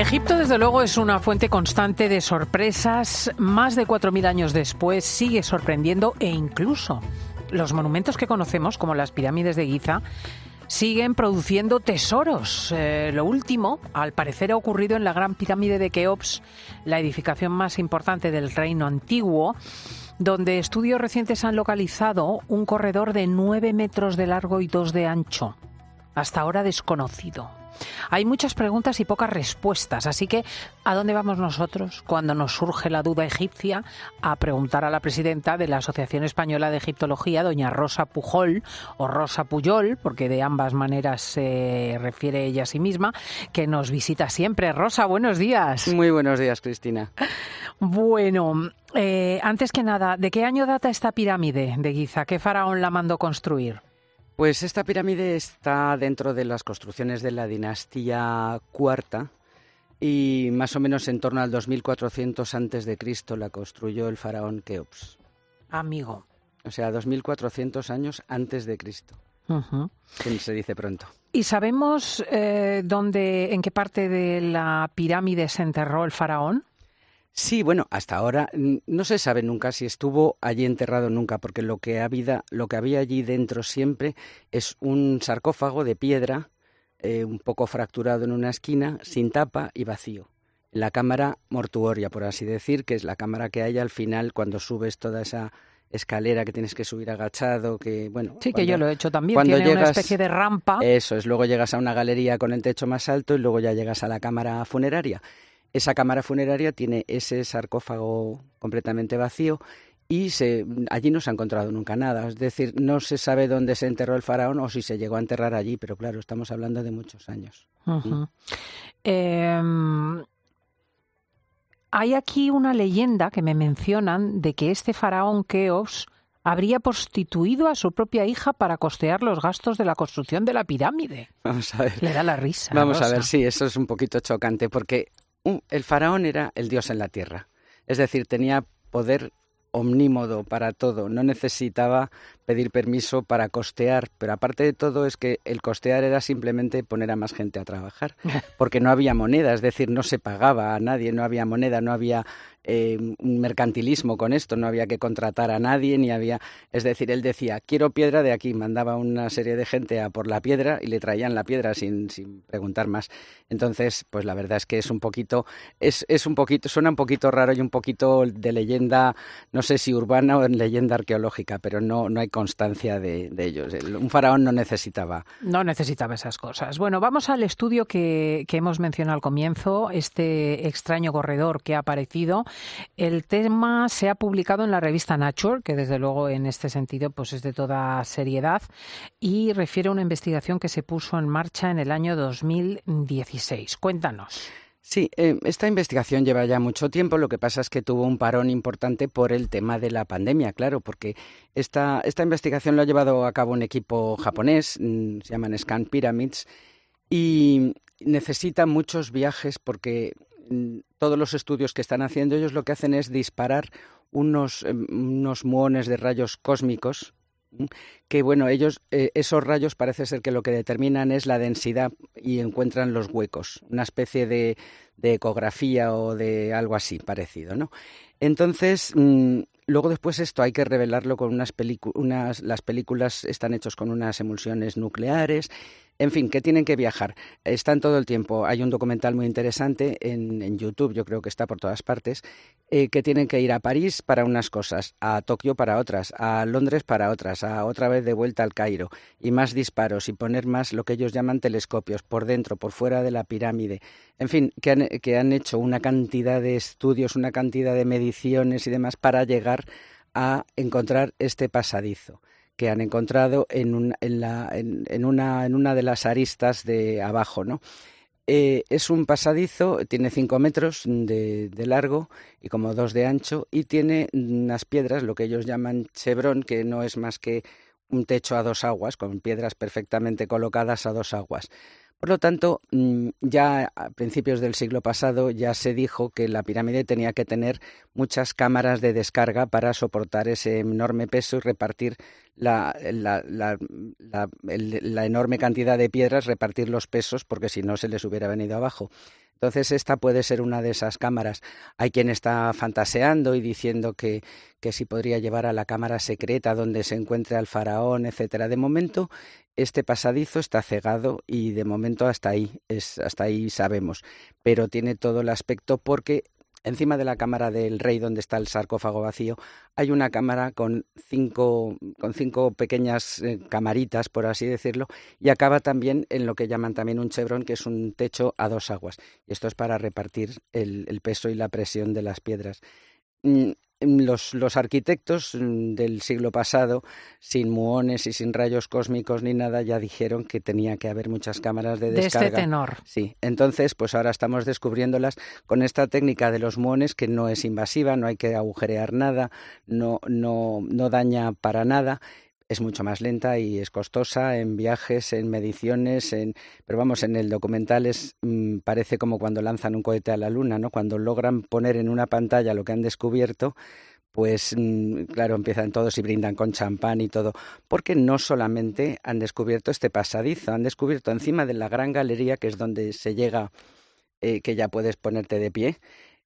Egipto, desde luego, es una fuente constante de sorpresas. Más de 4.000 años después sigue sorprendiendo e incluso los monumentos que conocemos, como las pirámides de Giza, siguen produciendo tesoros. Eh, lo último, al parecer, ha ocurrido en la Gran Pirámide de Keops, la edificación más importante del reino antiguo donde estudios recientes han localizado un corredor de 9 metros de largo y 2 de ancho, hasta ahora desconocido. Hay muchas preguntas y pocas respuestas, así que ¿a dónde vamos nosotros cuando nos surge la duda egipcia? A preguntar a la presidenta de la Asociación Española de Egiptología, doña Rosa Pujol, o Rosa Puyol, porque de ambas maneras se refiere ella a sí misma, que nos visita siempre. Rosa, buenos días. Muy buenos días, Cristina. Bueno, eh, antes que nada, ¿de qué año data esta pirámide de Giza? ¿Qué faraón la mandó construir? Pues esta pirámide está dentro de las construcciones de la dinastía cuarta y más o menos en torno al 2400 antes de Cristo la construyó el faraón Keops. Amigo. O sea, 2400 años antes de Cristo. se dice pronto. ¿Y sabemos eh, dónde, en qué parte de la pirámide se enterró el faraón? Sí, bueno, hasta ahora no se sabe nunca si estuvo allí enterrado nunca, porque lo que, había, lo que había allí dentro siempre es un sarcófago de piedra, eh, un poco fracturado en una esquina, sin tapa y vacío. La cámara mortuoria, por así decir, que es la cámara que hay al final cuando subes toda esa escalera que tienes que subir agachado, que bueno. Sí, que yo lo he hecho también. Cuando Tiene llegas, una especie de rampa. Eso es. Luego llegas a una galería con el techo más alto y luego ya llegas a la cámara funeraria. Esa cámara funeraria tiene ese sarcófago completamente vacío y se, allí no se ha encontrado nunca nada. Es decir, no se sabe dónde se enterró el faraón o si se llegó a enterrar allí, pero claro, estamos hablando de muchos años. ¿Mm? Em, hay aquí una leyenda que me mencionan de que este faraón Keops habría prostituido a su propia hija para costear los gastos de la construcción de la pirámide. Vamos a ver. Le da la risa. Vamos a ver, sí, eso es un poquito chocante porque el faraón era el dios en la tierra. Es decir, tenía poder omnímodo para todo, no necesitaba pedir permiso para costear, pero aparte de todo es que el costear era simplemente poner a más gente a trabajar, porque no había moneda, es decir, no se pagaba a nadie, no había moneda, no había eh, un mercantilismo con esto, no había que contratar a nadie, ni había... Es decir, él decía, quiero piedra de aquí, mandaba una serie de gente a por la piedra y le traían la piedra sin, sin preguntar más. Entonces, pues la verdad es que es un poquito, es, es un poquito, suena un poquito raro y un poquito de leyenda, no sé si urbana o en leyenda arqueológica, pero no, no hay constancia de, ellos. Un faraón no necesitaba. No necesitaba esas cosas. Bueno, vamos al estudio que, que hemos mencionado al comienzo, este extraño corredor que ha aparecido el tema se ha publicado en la revista Nature, que desde luego en este sentido pues es de toda seriedad y refiere a una investigación que se puso en marcha en el año 2016. Cuéntanos. Sí, eh, esta investigación lleva ya mucho tiempo, lo que pasa es que tuvo un parón importante por el tema de la pandemia, claro, porque esta, esta investigación lo ha llevado a cabo un equipo japonés, mm, se llaman Scan Pyramids, y necesita muchos viajes porque Mm, todos los estudios que están haciendo ellos lo que hacen es disparar unos, em, unos muones de rayos cósmicos que bueno, ellos, eh, esos rayos parece ser que lo que determinan es la densidad y encuentran los huecos, una especie de, de ecografía o de algo así parecido, ¿no? Entonces, mm, luego después esto hay que revelarlo con unas películas, las películas están hechas con unas emulsiones nucleares en fin, que tienen que viajar. Están todo el tiempo. Hay un documental muy interesante en, YouTube, yo creo que está por todas partes, eh, que tienen que ir a París para unas cosas, a Tokio para otras, a Londres para otras, a otra vez de vuelta al Cairo, y más disparos y poner más lo que ellos llaman telescopios por dentro, por fuera de la pirámide. En fin, que han, que han hecho una cantidad de estudios, una cantidad de mediciones y demás para llegar a encontrar este pasadizo que han encontrado en, una, de las aristas de abajo, ¿no? Eh, es un pasadizo, tiene cinco metros de, largo y como dos de ancho y tiene unas piedras, lo que ellos llaman chevron, que no es más que un techo a dos aguas, con piedras perfectamente colocadas a dos aguas. Por lo tanto, mm, ya a principios del siglo pasado ya se dijo que la pirámide tenía que tener muchas cámaras de descarga para soportar ese enorme peso y repartir la, enorme cantidad de piedras, repartir los pesos, porque si no se les hubiera venido abajo. Entonces, esta puede ser una de esas cámaras. Hay quien está fantaseando y diciendo que, que si podría llevar a la cámara secreta donde se encuentre al faraón, etcétera. De momento, este pasadizo está cegado y de momento hasta ahí, es, hasta ahí sabemos. Pero tiene todo el aspecto porque Encima de la cámara del rey, donde está el sarcófago vacío, hay una cámara con cinco, con cinco pequeñas eh, camaritas, por así decirlo, y acaba también en lo que llaman también un chevron, que es un techo a dos aguas. Y esto es para repartir el, el peso y la presión de las piedras. Mm, los, los, arquitectos mm, del siglo pasado, sin muones y sin rayos cósmicos ni nada, ya dijeron que tenía que haber muchas cámaras de descarga. De este tenor. Sí, entonces, pues ahora estamos descubriéndolas con esta técnica de los muones que no es invasiva, no hay que agujerear nada, no, no, no daña para nada es mucho más lenta y es costosa en viajes, en mediciones, en pero vamos, en el documental es mm, parece como cuando lanzan un cohete a la luna, ¿no? Cuando logran poner en una pantalla lo que han descubierto, pues mm, claro, empiezan todos y brindan con champán y todo, porque no solamente han descubierto este pasadizo, han descubierto encima de la gran galería, que es donde se llega, eh, que ya puedes ponerte de pie,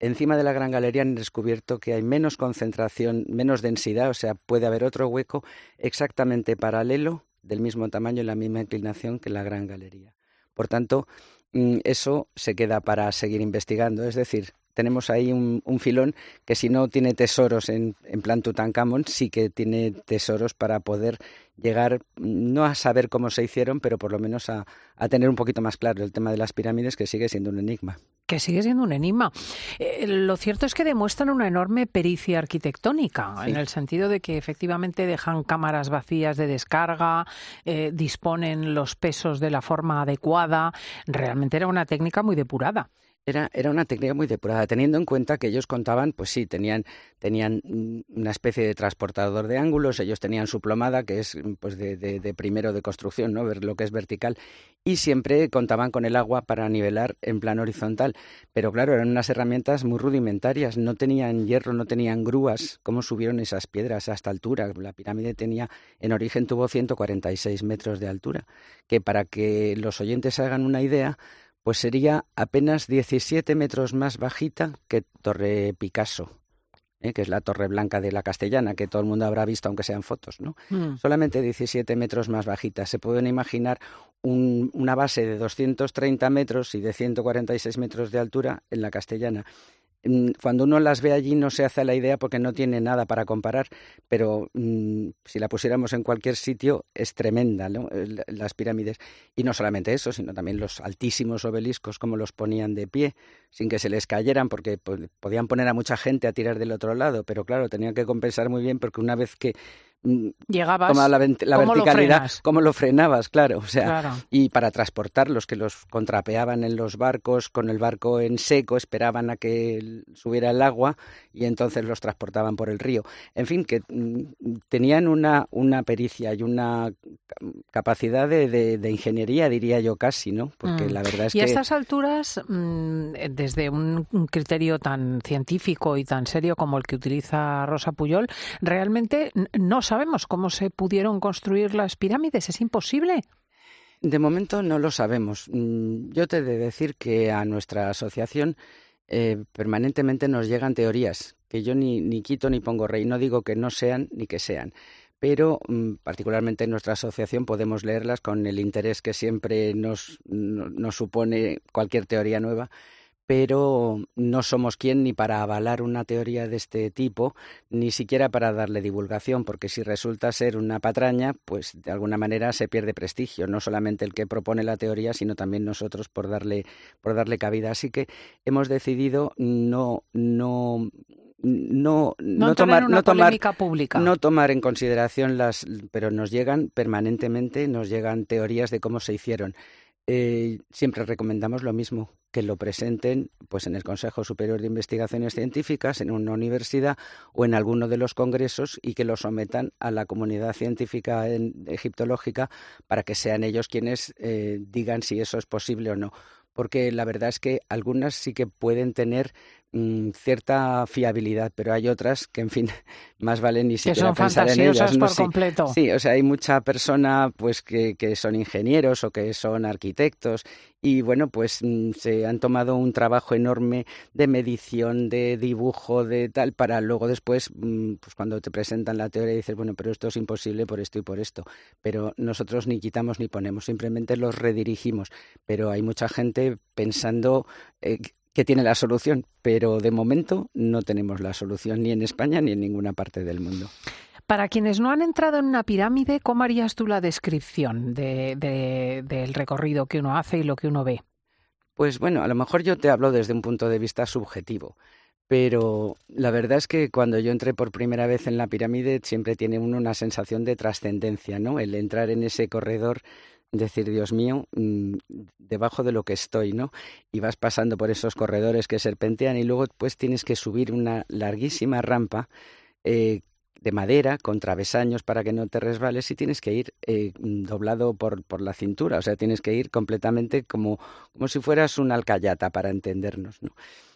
Encima de la Gran Galería han descubierto que hay menos concentración, menos densidad, o sea, puede haber otro hueco exactamente paralelo, del mismo tamaño y la misma inclinación que la Gran Galería. Por tanto, mm, eso se queda para seguir investigando. Es decir, tenemos ahí un, filón que si no tiene tesoros en, en plan Tutankamón, sí que tiene tesoros para poder llegar, no a saber cómo se hicieron, pero por lo menos a, tener un poquito más claro el tema de las pirámides, que sigue siendo un enigma. Que sigue siendo un enigma. Eh, lo cierto es que demuestran una enorme pericia arquitectónica, en el sentido de que efectivamente dejan cámaras vacías de descarga, eh, disponen los pesos de la forma adecuada. Realmente era una técnica muy depurada. Era, era una técnica muy depurada, teniendo en cuenta que ellos contaban, pues sí, tenían, tenían una especie de transportador de ángulos, ellos tenían su plomada, que es pues de, primero de construcción, ¿no? ver lo que es vertical, y siempre contaban con el agua para nivelar en plano horizontal. Pero claro, eran unas herramientas muy rudimentarias, no tenían hierro, no tenían grúas. ¿Cómo subieron esas piedras a esta altura? La pirámide tenía, en origen tuvo 146 metros de altura, que para que los oyentes hagan una idea, pues sería apenas 17 metros más bajita que Torre Picasso, ¿eh? que es la Torre Blanca de la Castellana, que todo el mundo habrá visto, aunque sean fotos, ¿no? Mm. Solamente 17 metros más bajita. Se pueden imaginar una base de 230 metros y de 146 metros de altura en la Castellana. Mm, cuando uno las ve allí no se hace la idea porque no tiene nada para comparar, pero mm, si la pusiéramos en cualquier sitio es tremenda las pirámides. Y no solamente eso, sino también los altísimos obeliscos, como los ponían de pie, sin que se les cayeran, porque podían poner a mucha gente a tirar del otro lado, pero claro, tenían que compensar muy bien porque una vez que Mm, llegabas la, verticalidad cómo lo frenabas claro o sea y para transportarlos que los contrapeaban en los barcos con el barco en seco esperaban a que subiera el agua y entonces los transportaban por el río. En fin que mm, tenían una una pericia y una capacidad de, de, ingeniería diría yo casi no porque mm. la verdad es y que a estas alturas desde un criterio tan científico y tan serio como el que utiliza Rosa Puyol realmente no sabemos cómo se pudieron construir las pirámides. ¿Es imposible? De momento no lo sabemos. Mm, yo te he de decir que a nuestra asociación eh, permanentemente nos llegan teorías que yo ni, ni quito ni pongo rey. No digo que no sean ni que sean pero mm, particularmente en nuestra asociación podemos leerlas con el interés que siempre nos, nos supone cualquier teoría nueva pero no somos quien ni para avalar una teoría de este tipo, ni siquiera para darle divulgación, porque si resulta ser una patraña, pues de alguna manera se pierde prestigio, no solamente el que propone la teoría, sino también nosotros por darle, por darle cabida. Así que hemos decidido no, no no, no, tomar, no tomar, pública. no tomar en consideración las, pero nos llegan permanentemente, nos llegan teorías de cómo se hicieron. Eh, siempre recomendamos lo mismo, que lo presenten pues en el Consejo Superior de Investigaciones Científicas, en una universidad o en alguno de los congresos y que lo sometan a la comunidad científica egiptológica para que sean ellos quienes eh, digan si eso es posible o no. Porque la verdad es que algunas sí que pueden tener mm, cierta fiabilidad, pero hay otras que, en fin, más valen ni siquiera son pensar en ellas. por completo. Sí, o sea, hay mucha persona pues que, que son ingenieros o que son arquitectos y bueno, pues mm, se han tomado un trabajo enorme de medición, de dibujo, de tal, para luego después, mm, pues cuando te presentan la teoría dices, bueno, pero esto es imposible por esto y por esto. Pero nosotros ni quitamos ni ponemos, simplemente los redirigimos. Pero hay mucha gente pensando eh, que tiene la solución, pero de momento no tenemos la solución ni en España ni en ninguna parte del mundo. Para quienes no han entrado en una pirámide, ¿cómo harías tú la descripción del recorrido que uno hace y lo que uno ve? Pues bueno, a lo mejor yo te hablo desde un punto de vista subjetivo, pero la verdad es que cuando yo entré por primera vez en la pirámide siempre tiene uno una sensación de trascendencia, ¿no? El entrar en ese corredor decir, Dios mío, mm, debajo de lo que estoy, ¿no? Y vas pasando por esos corredores que serpentean y luego pues tienes que subir una larguísima rampa eh, de madera con travesaños para que no te resbales y tienes que ir eh, doblado por, por, la cintura, o sea, tienes que ir completamente como, como si fueras una alcayata para entendernos, ¿no?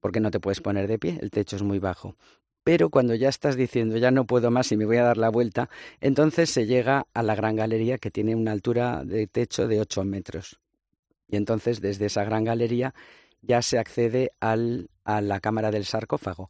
Porque no te puedes poner de pie, el techo es muy bajo. Pero cuando ya estás diciendo ya no puedo más y me voy a dar la vuelta, entonces se llega a la gran galería que tiene una altura de techo de 8 metros. Y entonces desde esa gran galería ya se accede al, a la cámara del sarcófago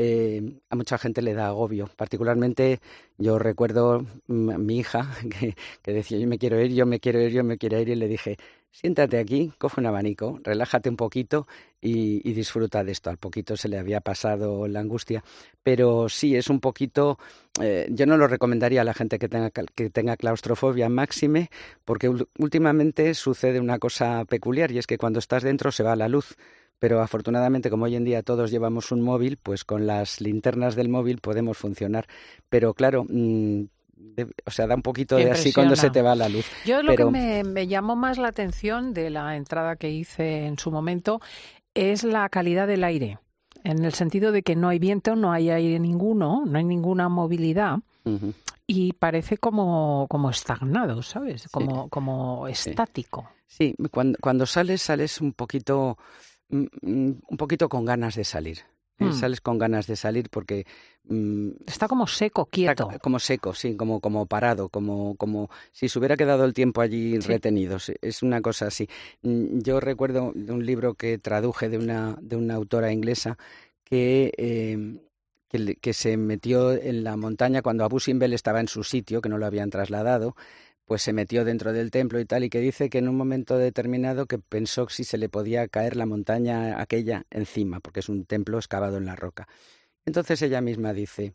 eh, a mucha gente le da agobio. Particularmente yo recuerdo mm, a mi hija que, que, decía yo me quiero ir, yo me quiero ir, yo me quiero ir y le dije siéntate aquí, coge un abanico, relájate un poquito y, disfruta de esto. Al poquito se le había pasado la angustia, pero sí es un poquito. Eh, yo no lo recomendaría a la gente que tenga, que tenga claustrofobia máxime, porque últimamente sucede una cosa peculiar y es que cuando estás dentro se va la luz pero afortunadamente como hoy en día todos llevamos un móvil, pues con las linternas del móvil podemos funcionar. Pero claro, o sea, da un poquito de así cuando se te va la luz. Yo lo que me, me, llamó más la atención de la entrada que hice en su momento es la calidad del aire, en el sentido de que no hay viento, no hay aire ninguno, no hay ninguna movilidad. Y parece como, como estagnado, ¿sabes? Como, como estático. Sí, Cuando, cuando sales, sales un poquito Mm, mm, un poquito con ganas de salir. ¿Eh? Mm. Sales con ganas de salir porque está como seco, quieto. como seco, sí, como, como parado, como, como si se hubiera quedado el tiempo allí retenido. Es una cosa así. Yo recuerdo de un libro que traduje de una, de una autora inglesa que, eh, que, que, se metió en la montaña cuando Abu Simbel estaba en su sitio, que no lo habían trasladado, pues se metió dentro del templo y tal, y que dice que en un momento determinado que pensó si se le podía caer la montaña aquella encima, porque es un templo excavado en la roca. Entonces ella misma dice,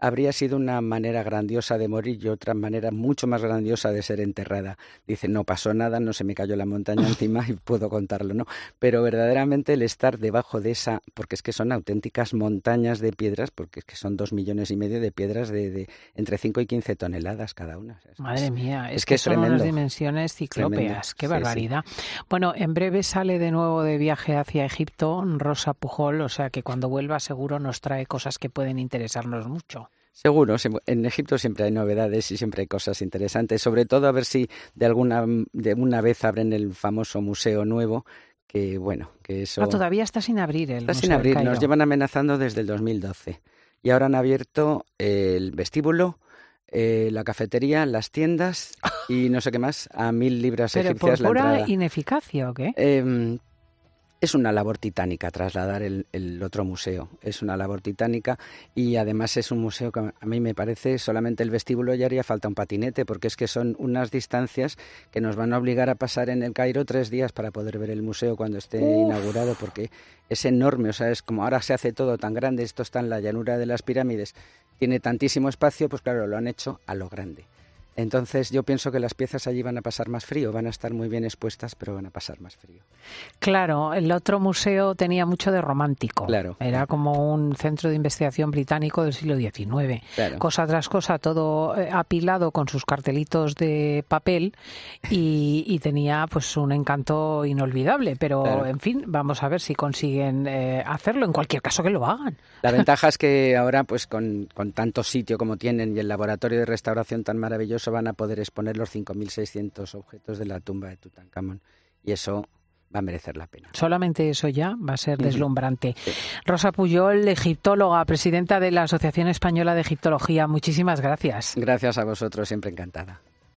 habría sido una manera grandiosa de morir y otra manera mucho más grandiosa de ser enterrada. Dice, no pasó nada, no se me cayó la montaña encima y puedo contarlo, ¿no? Pero verdaderamente el estar debajo de esa, porque es que son auténticas montañas de piedras, porque es que son dos millones y medio de piedras de, entre 5 y 15 toneladas cada una. Madre mía, es, que, son unas dimensiones ciclópeas, qué barbaridad. Bueno, en breve sale de nuevo de viaje hacia Egipto Rosa Pujol, o sea que cuando vuelva seguro nos trae cosas que pueden interesarnos mucho. Seguro, en Egipto siempre hay novedades y siempre hay cosas interesantes, sobre todo a ver si de alguna, de una vez abren el famoso museo nuevo, que bueno, que eso... Ah, todavía está sin abrir el Está sin abrir, nos llevan amenazando desde el 2012 y ahora han abierto el vestíbulo, eh, la cafetería, las tiendas y no sé qué más, a mil libras ¿Pero egipcias por pura ineficacia o qué? Eh, es una labor titánica trasladar el, otro museo. Es una labor titánica y además es un museo que a mí me parece solamente el vestíbulo ya haría falta un patinete porque es que son unas distancias que nos van a obligar a pasar en el Cairo tres días para poder ver el museo cuando esté inaugurado porque es enorme. O sea, es como ahora se hace todo tan grande, esto está en la llanura de las pirámides, tiene tantísimo espacio, pues claro, lo han hecho a lo grande. Entonces yo pienso que las piezas allí van a pasar más frío, van a estar muy bien expuestas, pero van a pasar más frío. Claro, el otro museo tenía mucho de romántico. Claro. Era como un centro de investigación británico del siglo XIX. Cosa tras cosa, todo eh, apilado con sus cartelitos de papel y, tenía pues un encanto inolvidable. Pero en fin, vamos a ver si consiguen eh, hacerlo. En cualquier caso que lo hagan. La ventaja es que ahora, pues con, con tanto sitio como tienen y el laboratorio de restauración tan maravilloso van a poder exponer los 5.600 objetos de la tumba de Tutankamón. Y eso va a merecer la pena. Solamente eso ya va a ser deslumbrante. Rosa Puyol, egiptóloga, presidenta de la Asociación Española de Egiptología, muchísimas gracias. Gracias a vosotros, siempre encantada.